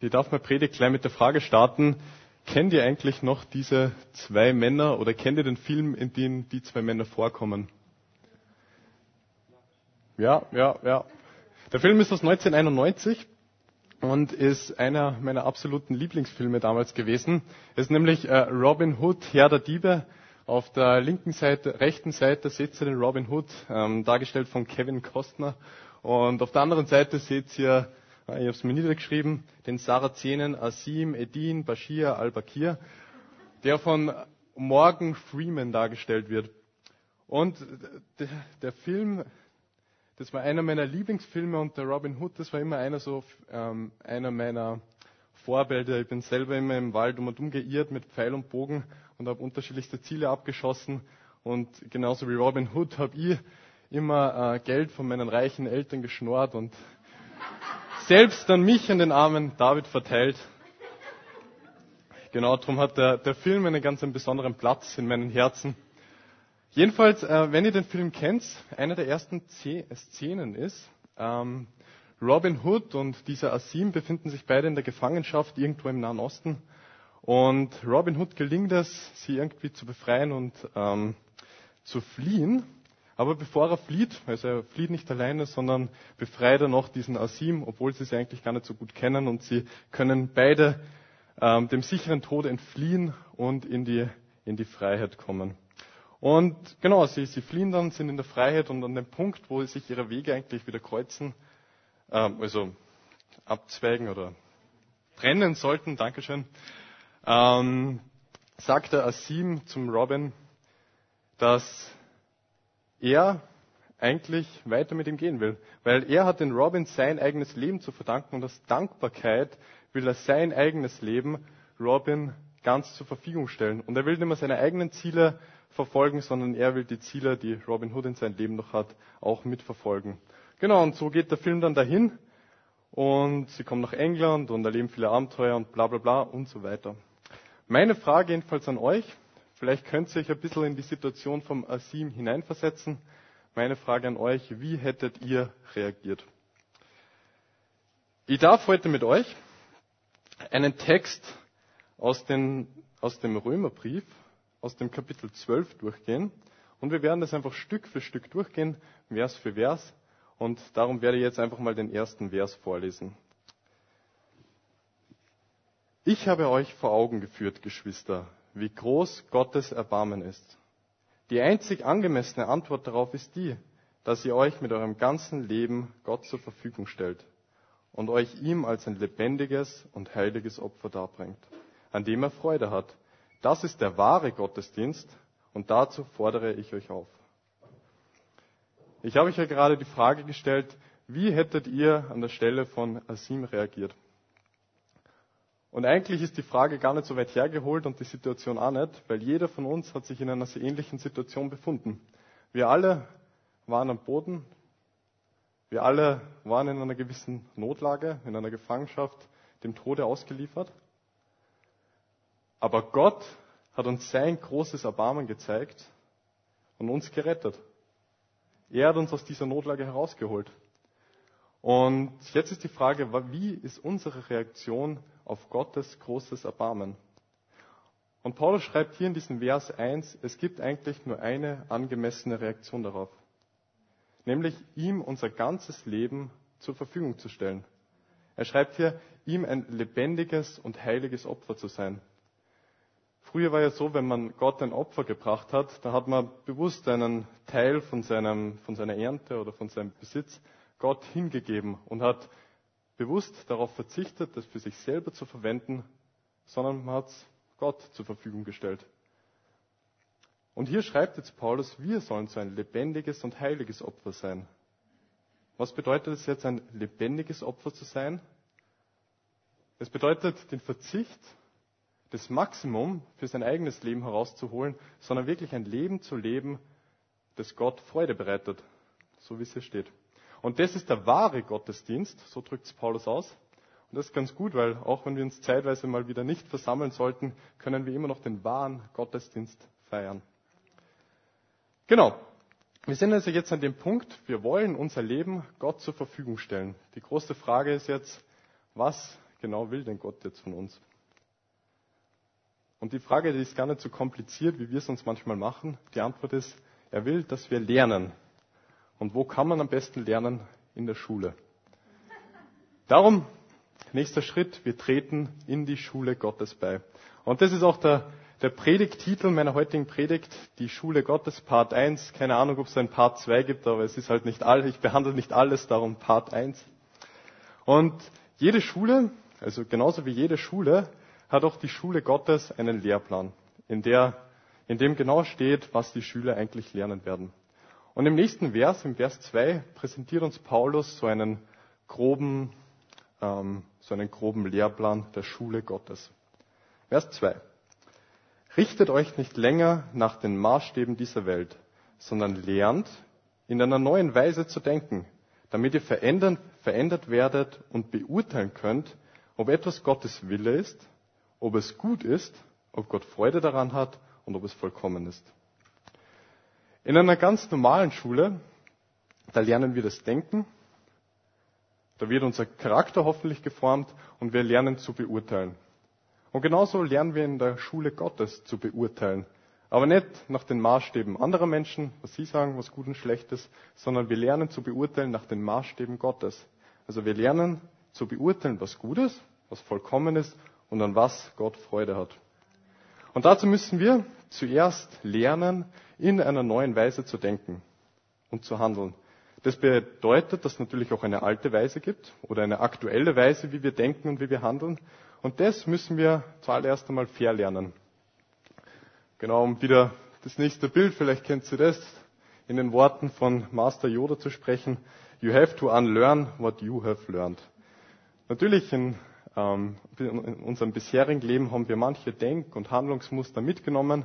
Ich darf meine Predigt gleich mit der Frage starten, kennt ihr eigentlich noch diese zwei Männer oder kennt ihr den Film, in dem die zwei Männer vorkommen? Ja, ja, ja. Der Film ist aus 1991 und ist einer meiner absoluten Lieblingsfilme damals gewesen. Es ist nämlich äh, Robin Hood, Herr der Diebe. Auf der linken Seite, rechten Seite seht ihr den Robin Hood, ähm, dargestellt von Kevin Costner. Und auf der anderen Seite seht ihr ich habe es mir niedergeschrieben, den Sarazenen Asim, Edin, Bashir, al-Bakir, der von Morgan Freeman dargestellt wird. Und der, der, Film, das war einer meiner Lieblingsfilme und der Robin Hood, das war immer einer so, ähm, einer meiner Vorbilder. Ich bin selber immer im Wald um und um geirrt mit Pfeil und Bogen und habe unterschiedlichste Ziele abgeschossen. Und genauso wie Robin Hood habe ich immer äh, Geld von meinen reichen Eltern geschnorrt und selbst an mich und den armen David verteilt. Genau, darum hat der, der Film einen ganz einen besonderen Platz in meinem Herzen. Jedenfalls, äh, wenn ihr den Film kennt, eine der ersten Szenen ist, ähm, Robin Hood und dieser Asim befinden sich beide in der Gefangenschaft irgendwo im Nahen Osten. Und Robin Hood gelingt es, sie irgendwie zu befreien und ähm, zu fliehen. Aber bevor er flieht, also er flieht nicht alleine, sondern befreit er noch diesen Asim, obwohl sie sie eigentlich gar nicht so gut kennen und sie können beide ähm, dem sicheren Tod entfliehen und in die, in die Freiheit kommen. Und genau, sie, sie fliehen dann, sind in der Freiheit und an dem Punkt, wo sich ihre Wege eigentlich wieder kreuzen, ähm, also abzweigen oder trennen sollten, Dankeschön, ähm, sagt der Asim zum Robin, dass er eigentlich weiter mit ihm gehen will. Weil er hat den Robin sein eigenes Leben zu verdanken und aus Dankbarkeit will er sein eigenes Leben Robin ganz zur Verfügung stellen. Und er will nicht mehr seine eigenen Ziele verfolgen, sondern er will die Ziele, die Robin Hood in seinem Leben noch hat, auch mitverfolgen. Genau, und so geht der Film dann dahin und sie kommen nach England und erleben viele Abenteuer und bla bla bla und so weiter. Meine Frage jedenfalls an euch, Vielleicht könnt ihr euch ein bisschen in die Situation vom Asim hineinversetzen. Meine Frage an euch, wie hättet ihr reagiert? Ich darf heute mit euch einen Text aus, den, aus dem Römerbrief, aus dem Kapitel 12 durchgehen. Und wir werden das einfach Stück für Stück durchgehen, Vers für Vers. Und darum werde ich jetzt einfach mal den ersten Vers vorlesen. Ich habe euch vor Augen geführt, Geschwister, wie groß Gottes Erbarmen ist. Die einzig angemessene Antwort darauf ist die, dass ihr euch mit eurem ganzen Leben Gott zur Verfügung stellt und euch ihm als ein lebendiges und heiliges Opfer darbringt, an dem er Freude hat. Das ist der wahre Gottesdienst und dazu fordere ich euch auf. Ich habe euch ja gerade die Frage gestellt, wie hättet ihr an der Stelle von Asim reagiert? Und eigentlich ist die Frage gar nicht so weit hergeholt und die Situation auch nicht, weil jeder von uns hat sich in einer sehr ähnlichen Situation befunden. Wir alle waren am Boden, wir alle waren in einer gewissen Notlage, in einer Gefangenschaft, dem Tode ausgeliefert. Aber Gott hat uns sein großes Erbarmen gezeigt und uns gerettet. Er hat uns aus dieser Notlage herausgeholt. Und jetzt ist die Frage, wie ist unsere Reaktion auf Gottes großes Erbarmen? Und Paulus schreibt hier in diesem Vers 1, es gibt eigentlich nur eine angemessene Reaktion darauf. Nämlich ihm unser ganzes Leben zur Verfügung zu stellen. Er schreibt hier, ihm ein lebendiges und heiliges Opfer zu sein. Früher war ja so, wenn man Gott ein Opfer gebracht hat, da hat man bewusst einen Teil von, seinem, von seiner Ernte oder von seinem Besitz Gott hingegeben und hat bewusst darauf verzichtet, das für sich selber zu verwenden, sondern man hat es Gott zur Verfügung gestellt. Und hier schreibt jetzt Paulus, wir sollen so ein lebendiges und heiliges Opfer sein. Was bedeutet es jetzt, ein lebendiges Opfer zu sein? Es bedeutet den Verzicht, das Maximum für sein eigenes Leben herauszuholen, sondern wirklich ein Leben zu leben, das Gott Freude bereitet, so wie es hier steht. Und das ist der wahre Gottesdienst, so drückt es Paulus aus. Und das ist ganz gut, weil auch wenn wir uns zeitweise mal wieder nicht versammeln sollten, können wir immer noch den wahren Gottesdienst feiern. Genau. Wir sind also jetzt an dem Punkt, wir wollen unser Leben Gott zur Verfügung stellen. Die große Frage ist jetzt, was genau will denn Gott jetzt von uns? Und die Frage, die ist gar nicht so kompliziert, wie wir es uns manchmal machen. Die Antwort ist, er will, dass wir lernen. Und wo kann man am besten lernen? In der Schule. Darum, nächster Schritt, wir treten in die Schule Gottes bei. Und das ist auch der, der Predigttitel meiner heutigen Predigt, die Schule Gottes, Part 1. Keine Ahnung, ob es einen Part 2 gibt, aber es ist halt nicht all, ich behandle nicht alles, darum Part 1. Und jede Schule, also genauso wie jede Schule, hat auch die Schule Gottes einen Lehrplan, in, der, in dem genau steht, was die Schüler eigentlich lernen werden. Und im nächsten Vers, im Vers 2, präsentiert uns Paulus so einen groben, ähm, so einen groben Lehrplan der Schule Gottes. Vers 2. Richtet euch nicht länger nach den Maßstäben dieser Welt, sondern lernt, in einer neuen Weise zu denken, damit ihr verändert, verändert werdet und beurteilen könnt, ob etwas Gottes Wille ist, ob es gut ist, ob Gott Freude daran hat und ob es vollkommen ist. In einer ganz normalen Schule, da lernen wir das Denken, da wird unser Charakter hoffentlich geformt und wir lernen zu beurteilen. Und genauso lernen wir in der Schule Gottes zu beurteilen. Aber nicht nach den Maßstäben anderer Menschen, was sie sagen, was gut und schlecht ist, sondern wir lernen zu beurteilen nach den Maßstäben Gottes. Also wir lernen zu beurteilen, was gut ist, was vollkommen ist und an was Gott Freude hat. Und dazu müssen wir zuerst lernen, in einer neuen Weise zu denken und zu handeln. Das bedeutet, dass es natürlich auch eine alte Weise gibt oder eine aktuelle Weise, wie wir denken und wie wir handeln. Und das müssen wir zuallererst einmal fair lernen. Genau, um wieder das nächste Bild, vielleicht kennt ihr das, in den Worten von Master Yoda zu sprechen. You have to unlearn what you have learned. Natürlich in ähm, in unserem bisherigen Leben haben wir manche Denk- und Handlungsmuster mitgenommen,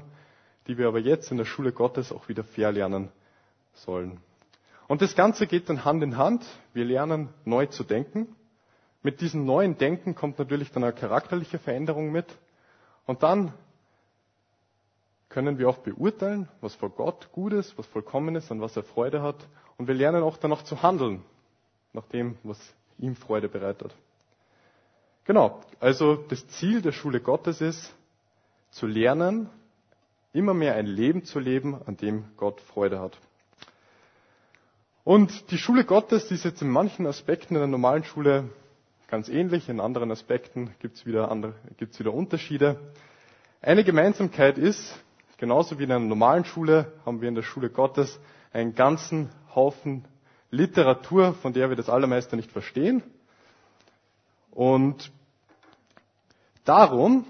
die wir aber jetzt in der Schule Gottes auch wieder fair lernen sollen. Und das Ganze geht dann Hand in Hand. Wir lernen neu zu denken. Mit diesem neuen Denken kommt natürlich dann eine charakterliche Veränderung mit. Und dann können wir auch beurteilen, was vor Gott gut ist, was vollkommen ist, an was er Freude hat. Und wir lernen auch dann noch zu handeln, nach dem, was ihm Freude bereitet. Genau, also das Ziel der Schule Gottes ist, zu lernen, immer mehr ein Leben zu leben, an dem Gott Freude hat. Und die Schule Gottes, die ist jetzt in manchen Aspekten in der normalen Schule ganz ähnlich, in anderen Aspekten gibt es wieder, gibt's wieder Unterschiede. Eine Gemeinsamkeit ist, genauso wie in einer normalen Schule haben wir in der Schule Gottes einen ganzen Haufen Literatur, von der wir das allermeiste nicht verstehen. Und darum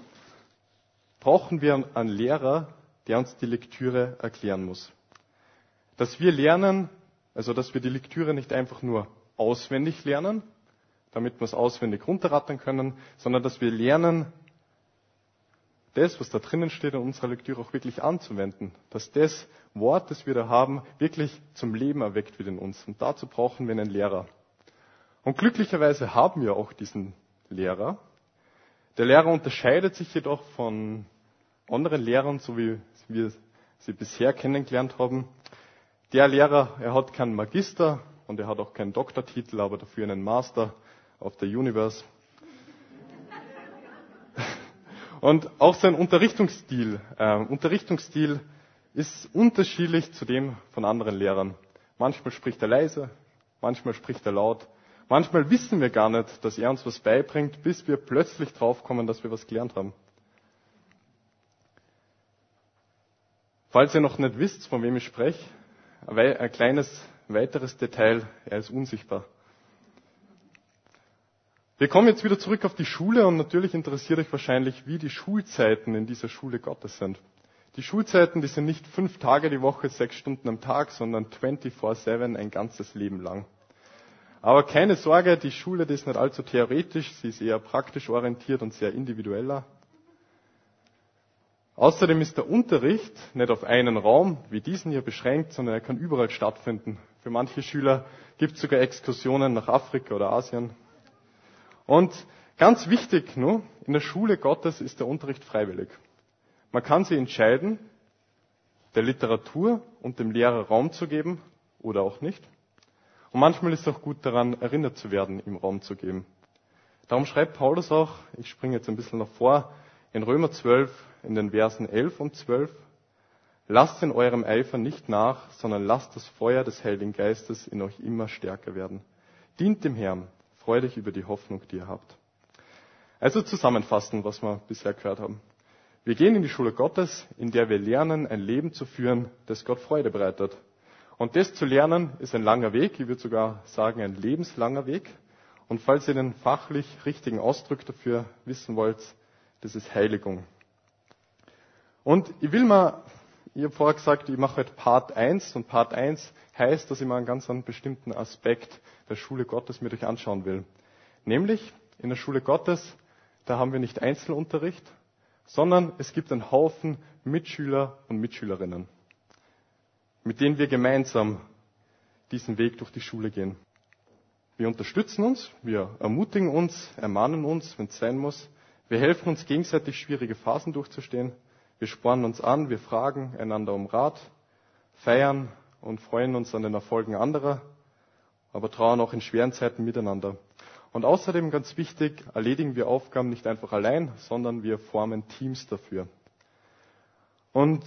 brauchen wir einen Lehrer, der uns die Lektüre erklären muss. Dass wir lernen, also dass wir die Lektüre nicht einfach nur auswendig lernen, damit wir es auswendig runterrattern können, sondern dass wir lernen, das, was da drinnen steht in unserer Lektüre auch wirklich anzuwenden. Dass das Wort, das wir da haben, wirklich zum Leben erweckt wird in uns. Und dazu brauchen wir einen Lehrer. Und glücklicherweise haben wir auch diesen Lehrer. Der Lehrer unterscheidet sich jedoch von anderen Lehrern, so wie wir sie bisher kennengelernt haben. Der Lehrer, er hat keinen Magister und er hat auch keinen Doktortitel, aber dafür einen Master auf der Universe. Und auch sein Unterrichtungsstil, äh, Unterrichtungsstil ist unterschiedlich zu dem von anderen Lehrern. Manchmal spricht er leise, manchmal spricht er laut, Manchmal wissen wir gar nicht, dass er uns was beibringt, bis wir plötzlich draufkommen, dass wir was gelernt haben. Falls ihr noch nicht wisst, von wem ich spreche, ein kleines weiteres Detail, er ist unsichtbar. Wir kommen jetzt wieder zurück auf die Schule und natürlich interessiert euch wahrscheinlich, wie die Schulzeiten in dieser Schule Gottes sind. Die Schulzeiten, die sind nicht fünf Tage die Woche, sechs Stunden am Tag, sondern 24-7 ein ganzes Leben lang. Aber keine Sorge, die Schule die ist nicht allzu theoretisch, sie ist eher praktisch orientiert und sehr individueller. Außerdem ist der Unterricht nicht auf einen Raum wie diesen hier beschränkt, sondern er kann überall stattfinden. Für manche Schüler gibt es sogar Exkursionen nach Afrika oder Asien. Und ganz wichtig nur, in der Schule Gottes ist der Unterricht freiwillig. Man kann sich entscheiden, der Literatur und dem Lehrer Raum zu geben oder auch nicht. Und manchmal ist es auch gut daran, erinnert zu werden, ihm Raum zu geben. Darum schreibt Paulus auch, ich springe jetzt ein bisschen noch vor, in Römer 12, in den Versen 11 und 12, lasst in eurem Eifer nicht nach, sondern lasst das Feuer des Heiligen Geistes in euch immer stärker werden. Dient dem Herrn, freut euch über die Hoffnung, die ihr habt. Also zusammenfassen, was wir bisher gehört haben. Wir gehen in die Schule Gottes, in der wir lernen, ein Leben zu führen, das Gott Freude bereitet. Und das zu lernen ist ein langer Weg, ich würde sogar sagen ein lebenslanger Weg. Und falls ihr den fachlich richtigen Ausdruck dafür wissen wollt, das ist Heiligung. Und ich will mal, ich habe vorher gesagt, ich mache heute Part 1 und Part 1 heißt, dass ich mal einen ganz einen bestimmten Aspekt der Schule Gottes mit euch anschauen will. Nämlich in der Schule Gottes, da haben wir nicht Einzelunterricht, sondern es gibt einen Haufen Mitschüler und Mitschülerinnen mit denen wir gemeinsam diesen Weg durch die Schule gehen. Wir unterstützen uns, wir ermutigen uns, ermahnen uns, wenn es sein muss. Wir helfen uns gegenseitig, schwierige Phasen durchzustehen. Wir spornen uns an, wir fragen einander um Rat, feiern und freuen uns an den Erfolgen anderer, aber trauern auch in schweren Zeiten miteinander. Und außerdem ganz wichtig, erledigen wir Aufgaben nicht einfach allein, sondern wir formen Teams dafür. Und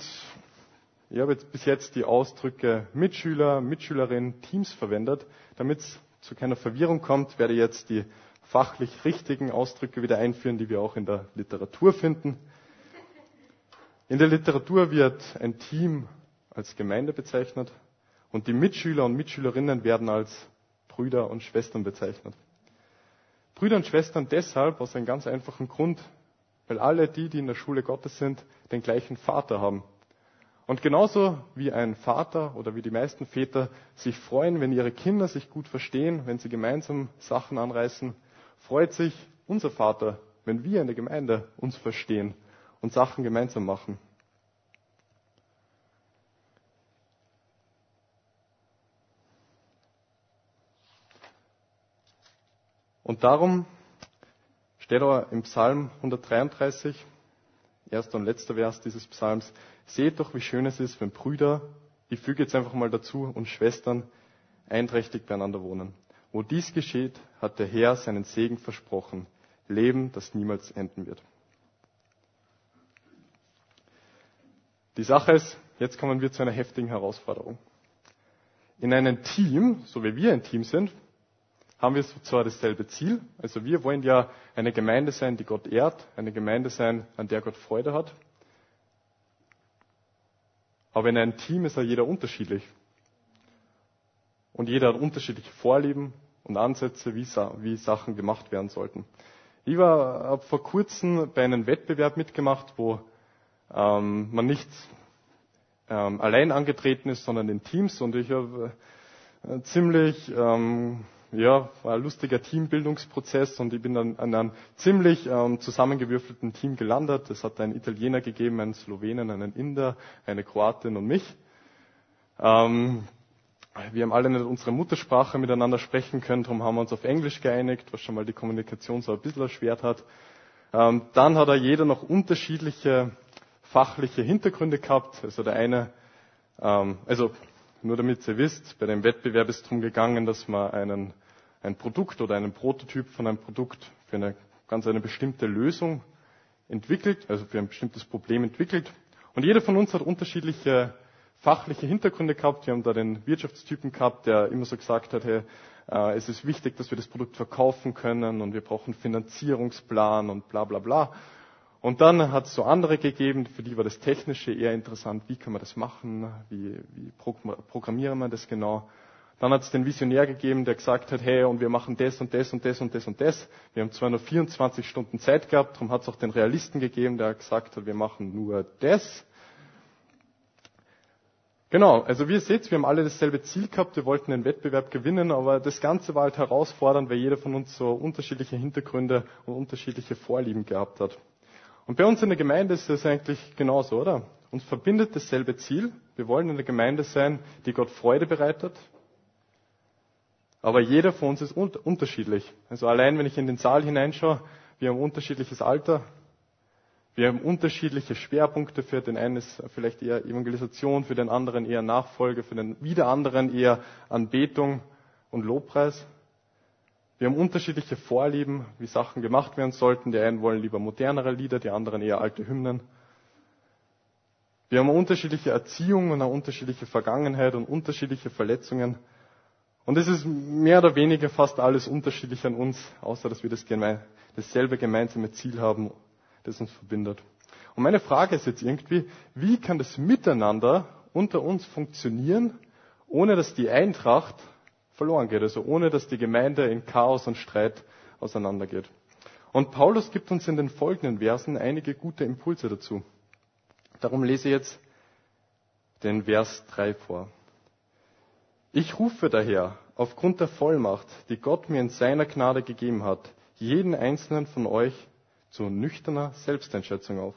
ich habe jetzt bis jetzt die Ausdrücke Mitschüler, Mitschülerin, Teams verwendet. Damit es zu keiner Verwirrung kommt, werde ich jetzt die fachlich richtigen Ausdrücke wieder einführen, die wir auch in der Literatur finden. In der Literatur wird ein Team als Gemeinde bezeichnet und die Mitschüler und Mitschülerinnen werden als Brüder und Schwestern bezeichnet. Brüder und Schwestern deshalb aus einem ganz einfachen Grund, weil alle die, die in der Schule Gottes sind, den gleichen Vater haben. Und genauso wie ein Vater oder wie die meisten Väter sich freuen, wenn ihre Kinder sich gut verstehen, wenn sie gemeinsam Sachen anreißen, freut sich unser Vater, wenn wir in der Gemeinde uns verstehen und Sachen gemeinsam machen. Und darum steht er im Psalm 133, erster und letzter Vers dieses Psalms, seht doch, wie schön es ist, wenn Brüder, ich füge jetzt einfach mal dazu, und Schwestern einträchtig beieinander wohnen. Wo dies geschieht, hat der Herr seinen Segen versprochen. Leben, das niemals enden wird. Die Sache ist, jetzt kommen wir zu einer heftigen Herausforderung. In einem Team, so wie wir ein Team sind, haben wir zwar dasselbe Ziel. Also wir wollen ja eine Gemeinde sein, die Gott ehrt, eine Gemeinde sein, an der Gott Freude hat. Aber in einem Team ist ja jeder unterschiedlich. Und jeder hat unterschiedliche Vorlieben und Ansätze, wie, wie Sachen gemacht werden sollten. Ich war vor kurzem bei einem Wettbewerb mitgemacht, wo ähm, man nicht ähm, allein angetreten ist, sondern in Teams. Und ich habe äh, ziemlich ähm, ja, war ein lustiger Teambildungsprozess und ich bin dann an einem ziemlich ähm, zusammengewürfelten Team gelandet. Es hat einen Italiener gegeben, einen Slowenen, einen Inder, eine Kroatin und mich. Ähm, wir haben alle nicht unsere Muttersprache miteinander sprechen können, darum haben wir uns auf Englisch geeinigt, was schon mal die Kommunikation so ein bisschen erschwert hat. Ähm, dann hat er jeder noch unterschiedliche fachliche Hintergründe gehabt. Also der eine, ähm, also nur damit ihr wisst, bei dem Wettbewerb ist es darum gegangen, dass man einen, ein Produkt oder einen Prototyp von einem Produkt für eine ganz eine bestimmte Lösung entwickelt, also für ein bestimmtes Problem entwickelt. Und jeder von uns hat unterschiedliche fachliche Hintergründe gehabt. Wir haben da den Wirtschaftstypen gehabt, der immer so gesagt hat, hey, äh, es ist wichtig, dass wir das Produkt verkaufen können und wir brauchen Finanzierungsplan und bla bla bla. Und dann hat es so andere gegeben, für die war das Technische eher interessant. Wie kann man das machen? Wie, wie programmieren wir das genau? Dann hat es den Visionär gegeben, der gesagt hat, hey, und wir machen das und das und das und das und das. Wir haben zwar nur 24 Stunden Zeit gehabt, darum hat es auch den Realisten gegeben, der gesagt hat, wir machen nur das. Genau, also wie ihr seht, wir haben alle dasselbe Ziel gehabt, wir wollten den Wettbewerb gewinnen, aber das Ganze war halt herausfordernd, weil jeder von uns so unterschiedliche Hintergründe und unterschiedliche Vorlieben gehabt hat. Und bei uns in der Gemeinde ist es eigentlich genauso, oder? Uns verbindet dasselbe Ziel. Wir wollen in der Gemeinde sein, die Gott Freude bereitet. Aber jeder von uns ist unterschiedlich. Also allein wenn ich in den Saal hineinschaue, wir haben unterschiedliches Alter. Wir haben unterschiedliche Schwerpunkte. Für den einen ist vielleicht eher Evangelisation, für den anderen eher Nachfolge, für den wieder anderen eher Anbetung und Lobpreis. Wir haben unterschiedliche Vorlieben, wie Sachen gemacht werden sollten. Die einen wollen lieber modernere Lieder, die anderen eher alte Hymnen. Wir haben unterschiedliche Erziehung und eine unterschiedliche Vergangenheit und unterschiedliche Verletzungen. Und es ist mehr oder weniger fast alles unterschiedlich an uns, außer dass wir das geme dasselbe gemeinsame Ziel haben, das uns verbindet. Und meine Frage ist jetzt irgendwie, wie kann das Miteinander unter uns funktionieren, ohne dass die Eintracht verloren geht, also ohne dass die Gemeinde in Chaos und Streit auseinandergeht. Und Paulus gibt uns in den folgenden Versen einige gute Impulse dazu. Darum lese ich jetzt den Vers 3 vor. Ich rufe daher aufgrund der Vollmacht, die Gott mir in seiner Gnade gegeben hat, jeden einzelnen von euch zu nüchterner Selbsteinschätzung auf.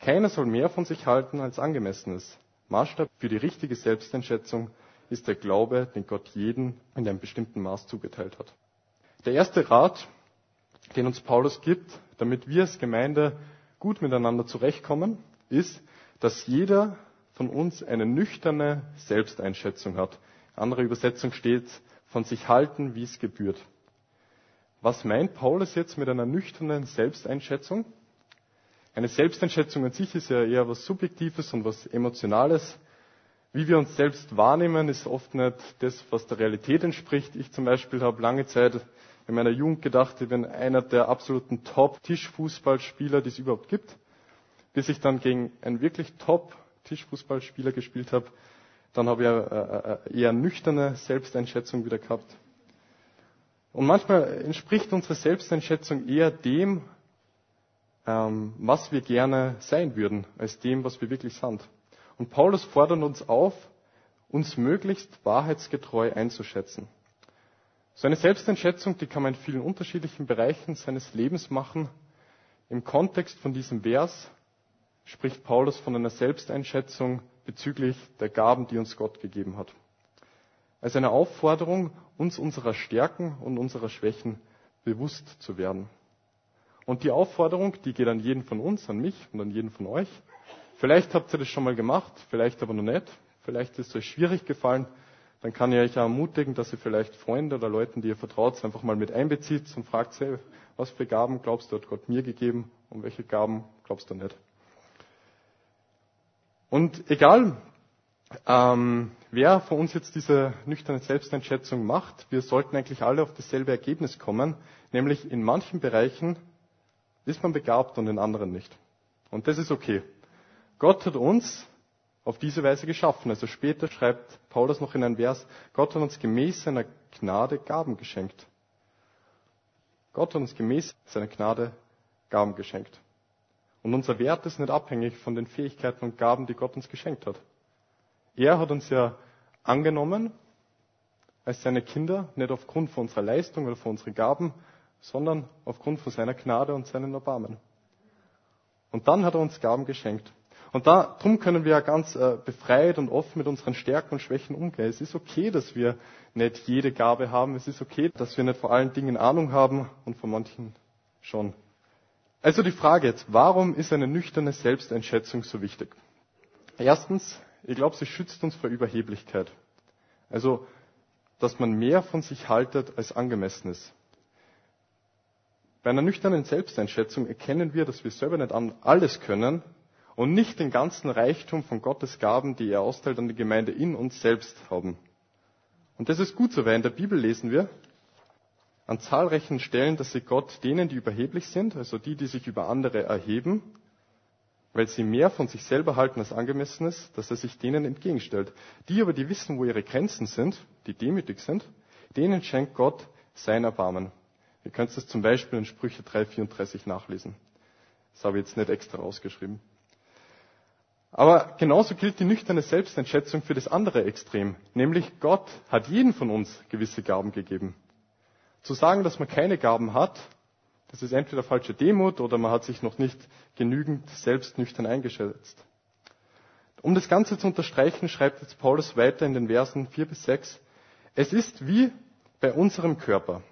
Keiner soll mehr von sich halten als angemessen ist. Maßstab für die richtige Selbsteinschätzung ist der Glaube, den Gott jeden in einem bestimmten Maß zugeteilt hat. Der erste Rat, den uns Paulus gibt, damit wir als Gemeinde gut miteinander zurechtkommen, ist, dass jeder von uns eine nüchterne Selbsteinschätzung hat. Andere Übersetzung steht, von sich halten, wie es gebührt. Was meint Paulus jetzt mit einer nüchternen Selbsteinschätzung? Eine Selbsteinschätzung an sich ist ja eher was Subjektives und was Emotionales. Wie wir uns selbst wahrnehmen, ist oft nicht das, was der Realität entspricht. Ich zum Beispiel habe lange Zeit in meiner Jugend gedacht, ich bin einer der absoluten Top-Tischfußballspieler, die es überhaupt gibt. Bis ich dann gegen einen wirklich Top-Tischfußballspieler gespielt habe, dann habe ich eine äh, äh, eher nüchterne Selbsteinschätzung wieder gehabt. Und manchmal entspricht unsere Selbsteinschätzung eher dem, ähm, was wir gerne sein würden, als dem, was wir wirklich sind. Und Paulus fordert uns auf, uns möglichst wahrheitsgetreu einzuschätzen. So eine Selbsteinschätzung, die kann man in vielen unterschiedlichen Bereichen seines Lebens machen. Im Kontext von diesem Vers spricht Paulus von einer Selbsteinschätzung bezüglich der Gaben, die uns Gott gegeben hat. Als eine Aufforderung, uns unserer Stärken und unserer Schwächen bewusst zu werden. Und die Aufforderung, die geht an jeden von uns, an mich und an jeden von euch. Vielleicht habt ihr das schon mal gemacht, vielleicht aber noch nicht. Vielleicht ist es euch schwierig gefallen. Dann kann ich euch auch ermutigen, dass ihr vielleicht Freunde oder Leuten, die ihr vertraut, einfach mal mit einbezieht und fragt, hey, was für Gaben glaubst du, hat Gott mir gegeben und welche Gaben glaubst du nicht? Und egal, ähm, wer von uns jetzt diese nüchterne Selbsteinschätzung macht, wir sollten eigentlich alle auf dasselbe Ergebnis kommen, nämlich in manchen Bereichen ist man begabt und in anderen nicht. Und das ist okay. Gott hat uns auf diese Weise geschaffen. Also später schreibt Paulus noch in einem Vers, Gott hat uns gemäß seiner Gnade Gaben geschenkt. Gott hat uns gemäß seiner Gnade Gaben geschenkt. Und unser Wert ist nicht abhängig von den Fähigkeiten und Gaben, die Gott uns geschenkt hat. Er hat uns ja angenommen als seine Kinder, nicht aufgrund von unserer Leistung oder von unseren Gaben, sondern aufgrund von seiner Gnade und seinen Erbarmen. Und dann hat er uns Gaben geschenkt. Und darum können wir ja ganz äh, befreit und offen mit unseren Stärken und Schwächen umgehen. Es ist okay, dass wir nicht jede Gabe haben. Es ist okay, dass wir nicht vor allen Dingen Ahnung haben und von manchen schon. Also die Frage jetzt, warum ist eine nüchterne Selbsteinschätzung so wichtig? Erstens, ich glaube, sie schützt uns vor Überheblichkeit. Also, dass man mehr von sich haltet, als angemessen ist. Bei einer nüchternen Selbsteinschätzung erkennen wir, dass wir selber nicht alles können und nicht den ganzen Reichtum von Gottes Gaben, die er austeilt an die Gemeinde in uns selbst haben. Und das ist gut so, weil in der Bibel lesen wir an zahlreichen Stellen, dass sie Gott denen, die überheblich sind, also die, die sich über andere erheben, weil sie mehr von sich selber halten als angemessen ist, dass er sich denen entgegenstellt. Die aber, die wissen, wo ihre Grenzen sind, die demütig sind, denen schenkt Gott sein Erbarmen. Ihr könnt es zum Beispiel in Sprüche 3,34 nachlesen. Das habe ich jetzt nicht extra rausgeschrieben. Aber genauso gilt die nüchterne Selbsteinschätzung für das andere Extrem, nämlich Gott hat jeden von uns gewisse Gaben gegeben. Zu sagen, dass man keine Gaben hat, das ist entweder falsche Demut oder man hat sich noch nicht genügend selbst nüchtern eingeschätzt. Um das Ganze zu unterstreichen, schreibt jetzt Paulus weiter in den Versen 4 bis 6, es ist wie bei unserem Körper.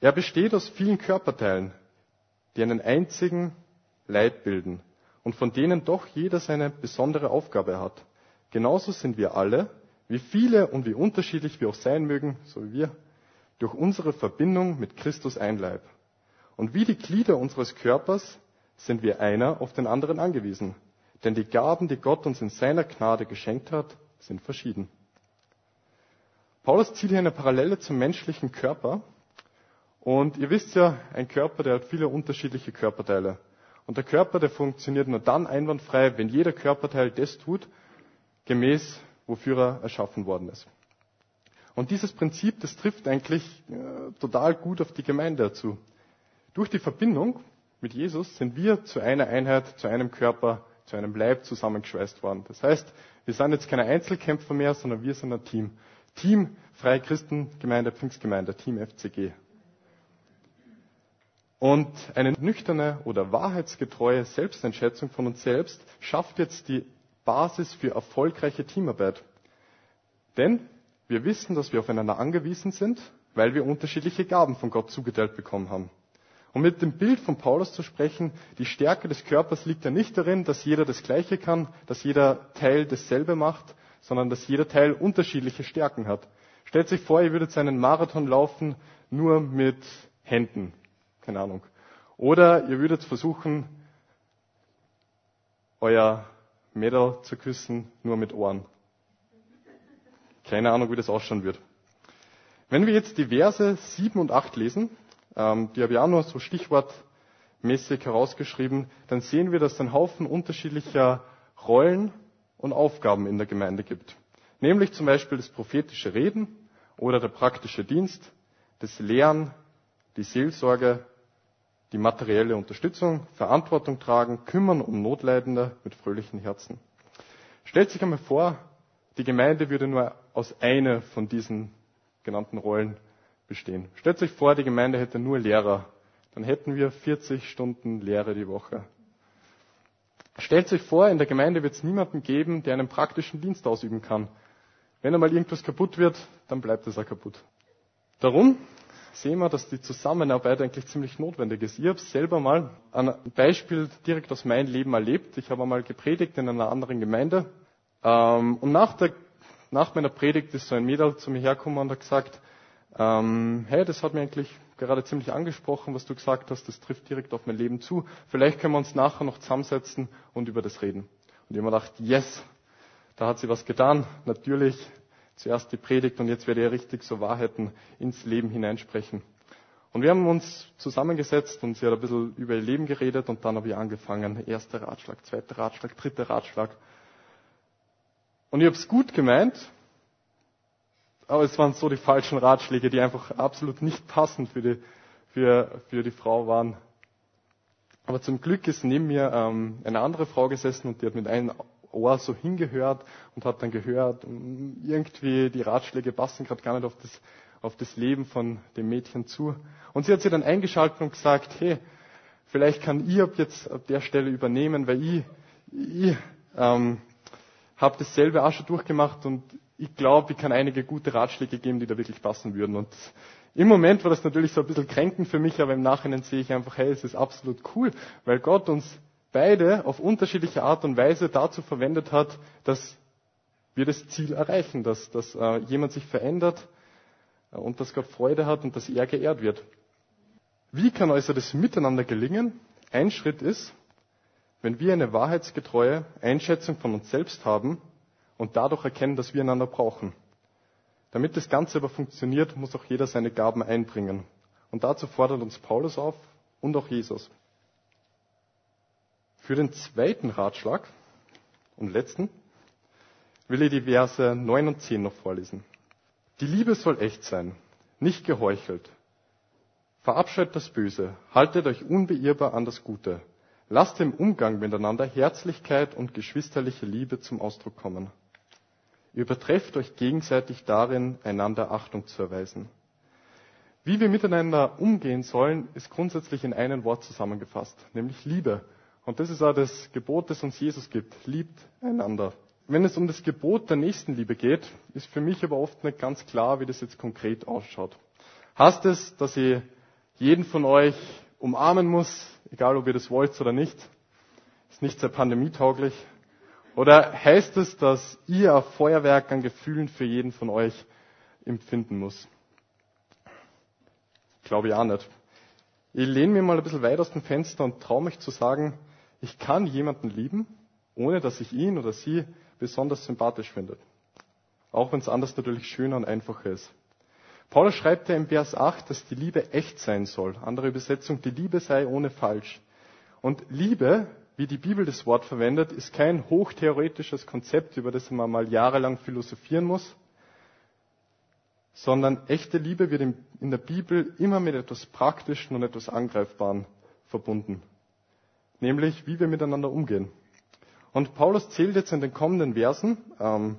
Er besteht aus vielen Körperteilen, die einen einzigen Leib bilden und von denen doch jeder seine besondere Aufgabe hat. Genauso sind wir alle, wie viele und wie unterschiedlich wir auch sein mögen, so wie wir, durch unsere Verbindung mit Christus ein Leib. Und wie die Glieder unseres Körpers sind wir einer auf den anderen angewiesen. Denn die Gaben, die Gott uns in seiner Gnade geschenkt hat, sind verschieden. Paulus zieht hier eine Parallele zum menschlichen Körper. Und ihr wisst ja, ein Körper, der hat viele unterschiedliche Körperteile. Und der Körper, der funktioniert nur dann einwandfrei, wenn jeder Körperteil das tut, gemäß wofür er erschaffen worden ist. Und dieses Prinzip, das trifft eigentlich äh, total gut auf die Gemeinde dazu. Durch die Verbindung mit Jesus sind wir zu einer Einheit, zu einem Körper, zu einem Leib zusammengeschweißt worden. Das heißt, wir sind jetzt keine Einzelkämpfer mehr, sondern wir sind ein Team. Team Freie Christengemeinde, Pfingstgemeinde, Team FCG. Und eine nüchterne oder wahrheitsgetreue Selbsteinschätzung von uns selbst schafft jetzt die Basis für erfolgreiche Teamarbeit. Denn wir wissen, dass wir aufeinander angewiesen sind, weil wir unterschiedliche Gaben von Gott zugeteilt bekommen haben. Um mit dem Bild von Paulus zu sprechen, die Stärke des Körpers liegt ja nicht darin, dass jeder das Gleiche kann, dass jeder Teil dasselbe macht, sondern dass jeder Teil unterschiedliche Stärken hat. Stellt sich vor, ihr würdet einen Marathon laufen nur mit Händen. Keine Ahnung. Oder ihr würdet versuchen, euer Mädel zu küssen, nur mit Ohren. Keine Ahnung, wie das ausschauen wird. Wenn wir jetzt die Verse 7 und 8 lesen, ähm, die habe ich auch nur so stichwortmäßig herausgeschrieben, dann sehen wir, dass es einen Haufen unterschiedlicher Rollen und Aufgaben in der Gemeinde gibt. Nämlich zum Beispiel das prophetische Reden oder der praktische Dienst, das Lehren, die Seelsorge, die materielle Unterstützung, Verantwortung tragen, kümmern um Notleidende mit fröhlichen Herzen. Stellt sich einmal vor, die Gemeinde würde nur aus einer von diesen genannten Rollen bestehen. Stellt sich vor, die Gemeinde hätte nur Lehrer. Dann hätten wir 40 Stunden Lehre die Woche. Stellt sich vor, in der Gemeinde wird es niemanden geben, der einen praktischen Dienst ausüben kann. Wenn einmal irgendwas kaputt wird, dann bleibt es auch kaputt. Darum sehen wir, dass die Zusammenarbeit eigentlich ziemlich notwendig ist. Ich habe selber mal ein Beispiel direkt aus meinem Leben erlebt. Ich habe einmal gepredigt in einer anderen Gemeinde. Ähm, und nach, der, nach meiner Predigt ist so ein Mädel zu mir hergekommen und hat gesagt, ähm, hey, das hat mir eigentlich gerade ziemlich angesprochen, was du gesagt hast, das trifft direkt auf mein Leben zu. Vielleicht können wir uns nachher noch zusammensetzen und über das reden. Und ich habe mir gedacht, yes, da hat sie was getan. Natürlich zuerst die Predigt und jetzt werde ich richtig so Wahrheiten ins Leben hineinsprechen. Und wir haben uns zusammengesetzt und sie hat ein bisschen über ihr Leben geredet und dann habe ich angefangen. Erster Ratschlag, zweiter Ratschlag, dritter Ratschlag. Und ich habe es gut gemeint, aber es waren so die falschen Ratschläge, die einfach absolut nicht passend für die, für, für die Frau waren. Aber zum Glück ist neben mir ähm, eine andere Frau gesessen und die hat mit einem Ohr so hingehört und hat dann gehört, irgendwie die Ratschläge passen gerade gar nicht auf das, auf das Leben von dem Mädchen zu. Und sie hat sie dann eingeschaltet und gesagt, hey, vielleicht kann ich ab jetzt ab der Stelle übernehmen, weil ich, ich ähm, habe dasselbe auch schon durchgemacht und ich glaube, ich kann einige gute Ratschläge geben, die da wirklich passen würden. Und im Moment war das natürlich so ein bisschen kränkend für mich, aber im Nachhinein sehe ich einfach, hey, es ist absolut cool, weil Gott uns beide auf unterschiedliche Art und Weise dazu verwendet hat, dass wir das Ziel erreichen, dass, dass äh, jemand sich verändert äh, und dass Gott Freude hat und dass er geehrt wird. Wie kann also das miteinander gelingen? Ein Schritt ist, wenn wir eine wahrheitsgetreue Einschätzung von uns selbst haben und dadurch erkennen, dass wir einander brauchen. Damit das Ganze aber funktioniert, muss auch jeder seine Gaben einbringen. Und dazu fordert uns Paulus auf und auch Jesus. Für den zweiten Ratschlag und letzten will ich die Verse 9 und 10 noch vorlesen. Die Liebe soll echt sein, nicht geheuchelt. Verabscheut das Böse, haltet euch unbeirrbar an das Gute. Lasst im Umgang miteinander Herzlichkeit und geschwisterliche Liebe zum Ausdruck kommen. Übertrefft euch gegenseitig darin, einander Achtung zu erweisen. Wie wir miteinander umgehen sollen, ist grundsätzlich in einem Wort zusammengefasst, nämlich Liebe. Und das ist auch das Gebot, das uns Jesus gibt. Liebt einander. Wenn es um das Gebot der Nächstenliebe geht, ist für mich aber oft nicht ganz klar, wie das jetzt konkret ausschaut. Heißt es, dass ich jeden von euch umarmen muss, egal ob ihr das wollt oder nicht? Ist nicht sehr pandemietauglich. Oder heißt es, dass ihr ein Feuerwerk an Gefühlen für jeden von euch empfinden muss? Glaube ich auch nicht. Ich lehne mir mal ein bisschen weit aus dem Fenster und traue mich zu sagen, ich kann jemanden lieben, ohne dass ich ihn oder sie besonders sympathisch finde. Auch wenn es anders natürlich schöner und einfacher ist. Paulus schreibt ja im Vers 8, dass die Liebe echt sein soll. Andere Übersetzung, die Liebe sei ohne falsch. Und Liebe, wie die Bibel das Wort verwendet, ist kein hochtheoretisches Konzept, über das man mal jahrelang philosophieren muss, sondern echte Liebe wird in der Bibel immer mit etwas Praktischen und etwas Angreifbaren verbunden. Nämlich, wie wir miteinander umgehen. Und Paulus zählt jetzt in den kommenden Versen, ähm,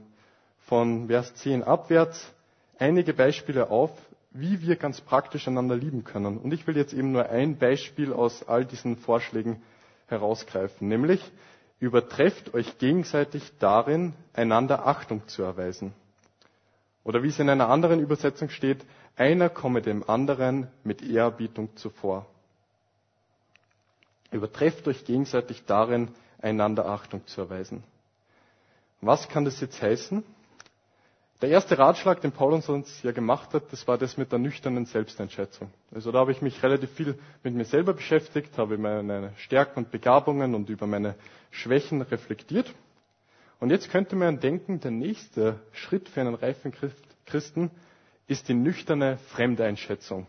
von Vers 10 abwärts, einige Beispiele auf, wie wir ganz praktisch einander lieben können. Und ich will jetzt eben nur ein Beispiel aus all diesen Vorschlägen herausgreifen, nämlich übertrefft euch gegenseitig darin, einander Achtung zu erweisen. Oder wie es in einer anderen Übersetzung steht, einer komme dem anderen mit Ehrerbietung zuvor. Übertrefft euch gegenseitig darin, einander Achtung zu erweisen. Was kann das jetzt heißen? Der erste Ratschlag, den Paulus uns ja gemacht hat, das war das mit der nüchternen Selbsteinschätzung. Also da habe ich mich relativ viel mit mir selber beschäftigt, habe meine Stärken und Begabungen und über meine Schwächen reflektiert. Und jetzt könnte man denken, der nächste Schritt für einen reifen Christen ist die nüchterne Fremdeinschätzung.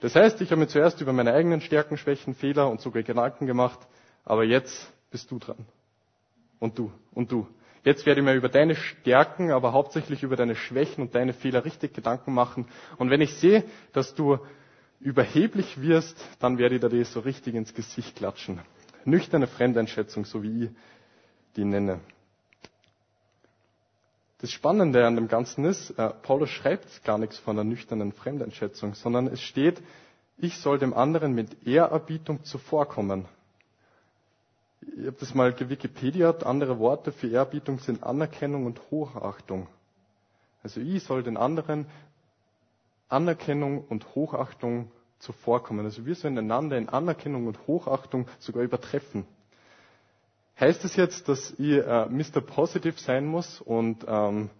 Das heißt, ich habe mir zuerst über meine eigenen Stärken, Schwächen, Fehler und sogar Gedanken gemacht, aber jetzt bist du dran. Und du, und du. Jetzt werde ich mir über deine Stärken, aber hauptsächlich über deine Schwächen und deine Fehler richtig Gedanken machen. Und wenn ich sehe, dass du überheblich wirst, dann werde ich dir so richtig ins Gesicht klatschen. Nüchterne Fremdeinschätzung, so wie ich die nenne. Das Spannende an dem Ganzen ist, äh, Paulus schreibt gar nichts von einer nüchternen Fremdeinschätzung, sondern es steht, ich soll dem anderen mit Ehrerbietung zuvorkommen ich habe das mal gewikipediert, andere Worte für Ehrerbietung sind Anerkennung und Hochachtung. Also ich soll den anderen Anerkennung und Hochachtung zuvorkommen. Also wir sollen einander in Anerkennung und Hochachtung sogar übertreffen. Heißt das jetzt, dass ich äh, Mr. Positive sein muss und ähm,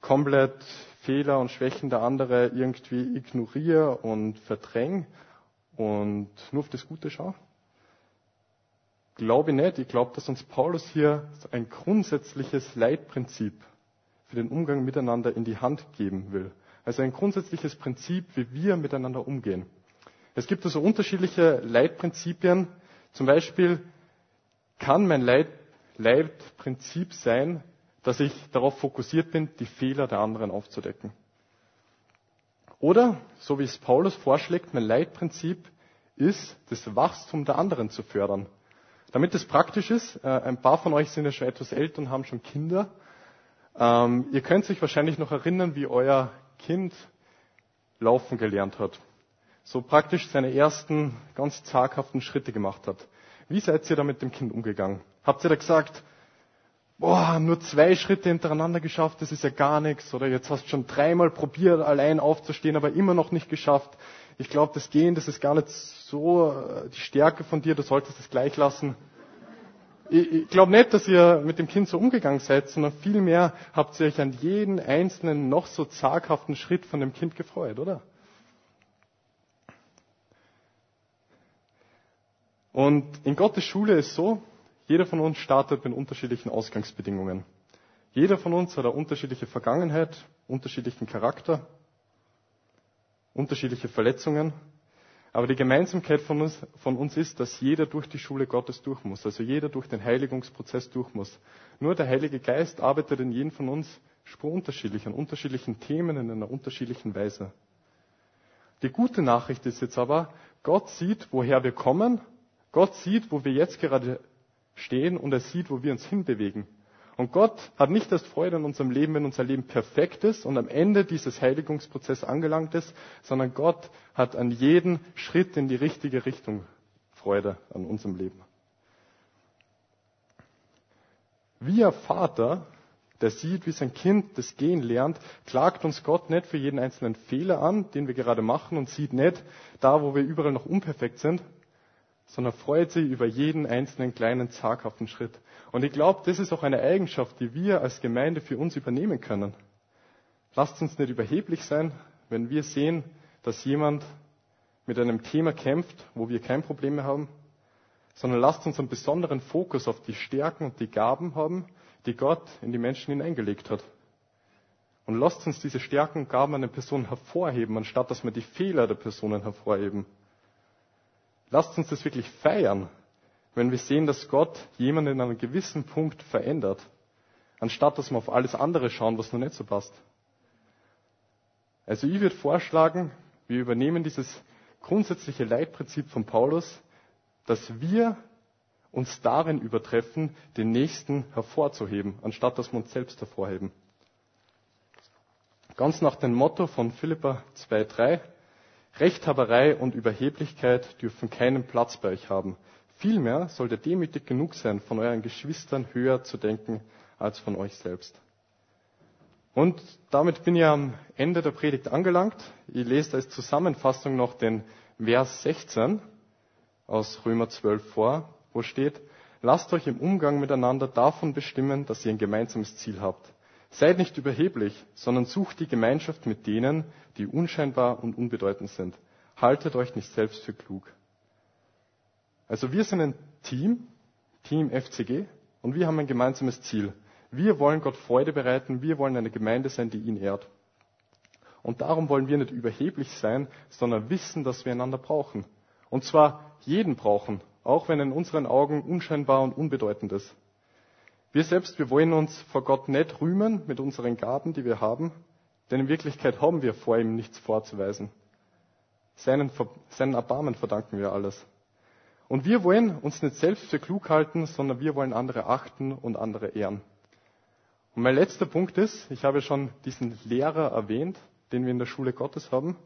komplett Fehler und Schwächen der anderen irgendwie ignoriere und verdränge und nur auf das Gute schaue? glaube nicht. Ich glaube, dass uns Paulus hier ein grundsätzliches Leitprinzip für den Umgang miteinander in die Hand geben will. Also ein grundsätzliches Prinzip, wie wir miteinander umgehen. Es gibt also unterschiedliche Leitprinzipien. Zum Beispiel kann mein Leit Leitprinzip sein, dass ich darauf fokussiert bin, die Fehler der anderen aufzudecken. Oder, so wie es Paulus vorschlägt, mein Leitprinzip ist, das Wachstum der anderen zu fördern. Damit es praktisch ist, äh, ein paar von euch sind ja schon etwas älter und haben schon Kinder. Ähm, ihr könnt sich wahrscheinlich noch erinnern, wie euer Kind laufen gelernt hat. So praktisch seine ersten ganz zaghaften Schritte gemacht hat. Wie seid ihr da mit dem Kind umgegangen? Habt ihr da gesagt, boah, nur zwei Schritte hintereinander geschafft, das ist ja gar nichts. Oder jetzt hast du schon dreimal probiert, allein aufzustehen, aber immer noch nicht geschafft ich glaube, das Gehen, das ist gar nicht so äh, die Stärke von dir, du solltest es gleich lassen. Ich, ich glaube nicht, dass ihr mit dem Kind so umgegangen seid, sondern vielmehr habt ihr euch an jeden einzelnen noch so zaghaften Schritt von dem Kind gefreut, oder? Und in Gottes Schule ist so, jeder von uns startet mit unterschiedlichen Ausgangsbedingungen. Jeder von uns hat eine unterschiedliche Vergangenheit, unterschiedlichen Charakter unterschiedliche Verletzungen. Aber die Gemeinsamkeit von uns, von uns ist, dass jeder durch die Schule Gottes durch muss, also jeder durch den Heiligungsprozess durch muss. Nur der Heilige Geist arbeitet in jedem von uns spurunterschiedlich, an unterschiedlichen Themen in einer unterschiedlichen Weise. Die gute Nachricht ist jetzt aber, Gott sieht, woher wir kommen, Gott sieht, wo wir jetzt gerade stehen und er sieht, wo wir uns hinbewegen. Und Gott hat nicht erst Freude an unserem Leben, wenn unser Leben perfekt ist und am Ende dieses Heiligungsprozesses angelangt ist, sondern Gott hat an jeden Schritt in die richtige Richtung Freude an unserem Leben. Wie ein Vater, der sieht, wie sein Kind das Gehen lernt, klagt uns Gott nicht für jeden einzelnen Fehler an, den wir gerade machen und sieht nicht da, wo wir überall noch unperfekt sind, sondern freut sich über jeden einzelnen kleinen zaghaften Schritt. Und ich glaube, das ist auch eine Eigenschaft, die wir als Gemeinde für uns übernehmen können. Lasst uns nicht überheblich sein, wenn wir sehen, dass jemand mit einem Thema kämpft, wo wir kein Problem mehr haben, sondern lasst uns einen besonderen Fokus auf die Stärken und die Gaben haben, die Gott in die Menschen hineingelegt hat. Und lasst uns diese Stärken und Gaben einer Person hervorheben, anstatt dass wir die Fehler der Personen hervorheben. Lasst uns das wirklich feiern, wenn wir sehen, dass Gott jemanden in einem gewissen Punkt verändert, anstatt dass wir auf alles andere schauen, was noch nicht so passt. Also ich würde vorschlagen, wir übernehmen dieses grundsätzliche Leitprinzip von Paulus, dass wir uns darin übertreffen, den Nächsten hervorzuheben, anstatt dass wir uns selbst hervorheben. Ganz nach dem Motto von Philippa 2,3 Rechthaberei und Überheblichkeit dürfen keinen Platz bei euch haben. Vielmehr sollt ihr demütig genug sein, von euren Geschwistern höher zu denken als von euch selbst. Und damit bin ich am Ende der Predigt angelangt. Ich lese als Zusammenfassung noch den Vers 16 aus Römer 12 vor, wo steht, lasst euch im Umgang miteinander davon bestimmen, dass ihr ein gemeinsames Ziel habt. Seid nicht überheblich, sondern sucht die Gemeinschaft mit denen, die unscheinbar und unbedeutend sind. Haltet euch nicht selbst für klug. Also wir sind ein Team, Team FCG, und wir haben ein gemeinsames Ziel. Wir wollen Gott Freude bereiten, wir wollen eine Gemeinde sein, die ihn ehrt. Und darum wollen wir nicht überheblich sein, sondern wissen, dass wir einander brauchen. Und zwar jeden brauchen, auch wenn in unseren Augen unscheinbar und unbedeutend ist. Wir selbst, wir wollen uns vor Gott nicht rühmen mit unseren Gaben, die wir haben, denn in Wirklichkeit haben wir vor ihm nichts vorzuweisen. Seinen, seinen Erbarmen verdanken wir alles. Und wir wollen uns nicht selbst für klug halten, sondern wir wollen andere achten und andere ehren. Und mein letzter Punkt ist, ich habe schon diesen Lehrer erwähnt, den wir in der Schule Gottes haben.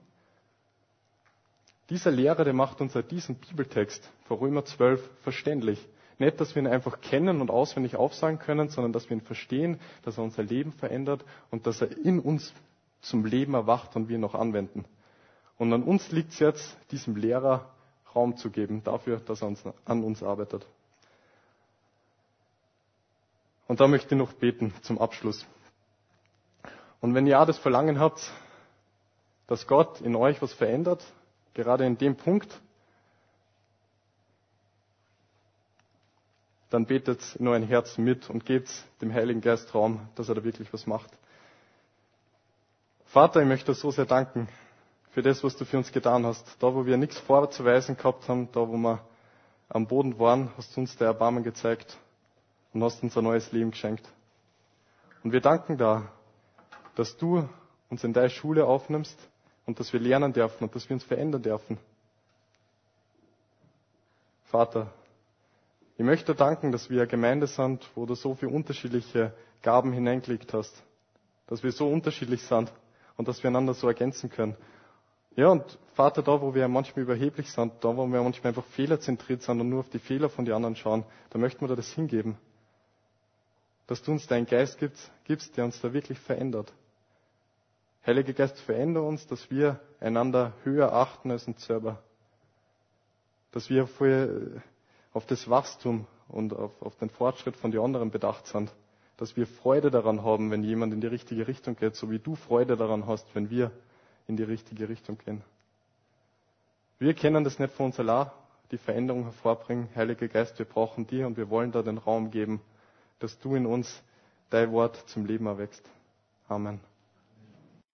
Dieser Lehrer, der macht uns diesen Bibeltext vor Römer 12 verständlich. Nicht, dass wir ihn einfach kennen und auswendig aufsagen können, sondern dass wir ihn verstehen, dass er unser Leben verändert und dass er in uns zum Leben erwacht und wir ihn noch anwenden. Und an uns liegt es jetzt, diesem Lehrer Raum zu geben dafür, dass er uns, an uns arbeitet. Und da möchte ich noch beten zum Abschluss. Und wenn ihr das Verlangen habt, dass Gott in euch was verändert, gerade in dem Punkt, dann betet in euren Herzen mit und gebt dem Heiligen Geist Raum, dass er da wirklich was macht. Vater, ich möchte dir so sehr danken für das, was du für uns getan hast. Da, wo wir nichts vorzuweisen gehabt haben, da, wo wir am Boden waren, hast du uns der Erbarmen gezeigt und hast uns ein neues Leben geschenkt. Und wir danken da, dass du uns in deine Schule aufnimmst und dass wir lernen dürfen und dass wir uns verändern dürfen. Vater, ich möchte danken, dass wir eine Gemeinde sind, wo du so viele unterschiedliche Gaben hineingelegt hast. Dass wir so unterschiedlich sind und dass wir einander so ergänzen können. Ja, und Vater, da wo wir manchmal überheblich sind, da wo wir manchmal einfach fehlerzentriert sind und nur auf die Fehler von den anderen schauen, da möchten wir dir das hingeben. Dass du uns deinen Geist gibst, gibst, der uns da wirklich verändert. Heiliger Geist, verändere uns, dass wir einander höher achten als uns selber. Dass wir vorher auf das Wachstum und auf, auf den Fortschritt von den anderen bedacht sind. Dass wir Freude daran haben, wenn jemand in die richtige Richtung geht, so wie du Freude daran hast, wenn wir in die richtige Richtung gehen. Wir kennen das nicht von uns allein, die Veränderung hervorbringen. Heiliger Geist, wir brauchen dir und wir wollen da den Raum geben, dass du in uns dein Wort zum Leben erwächst. Amen.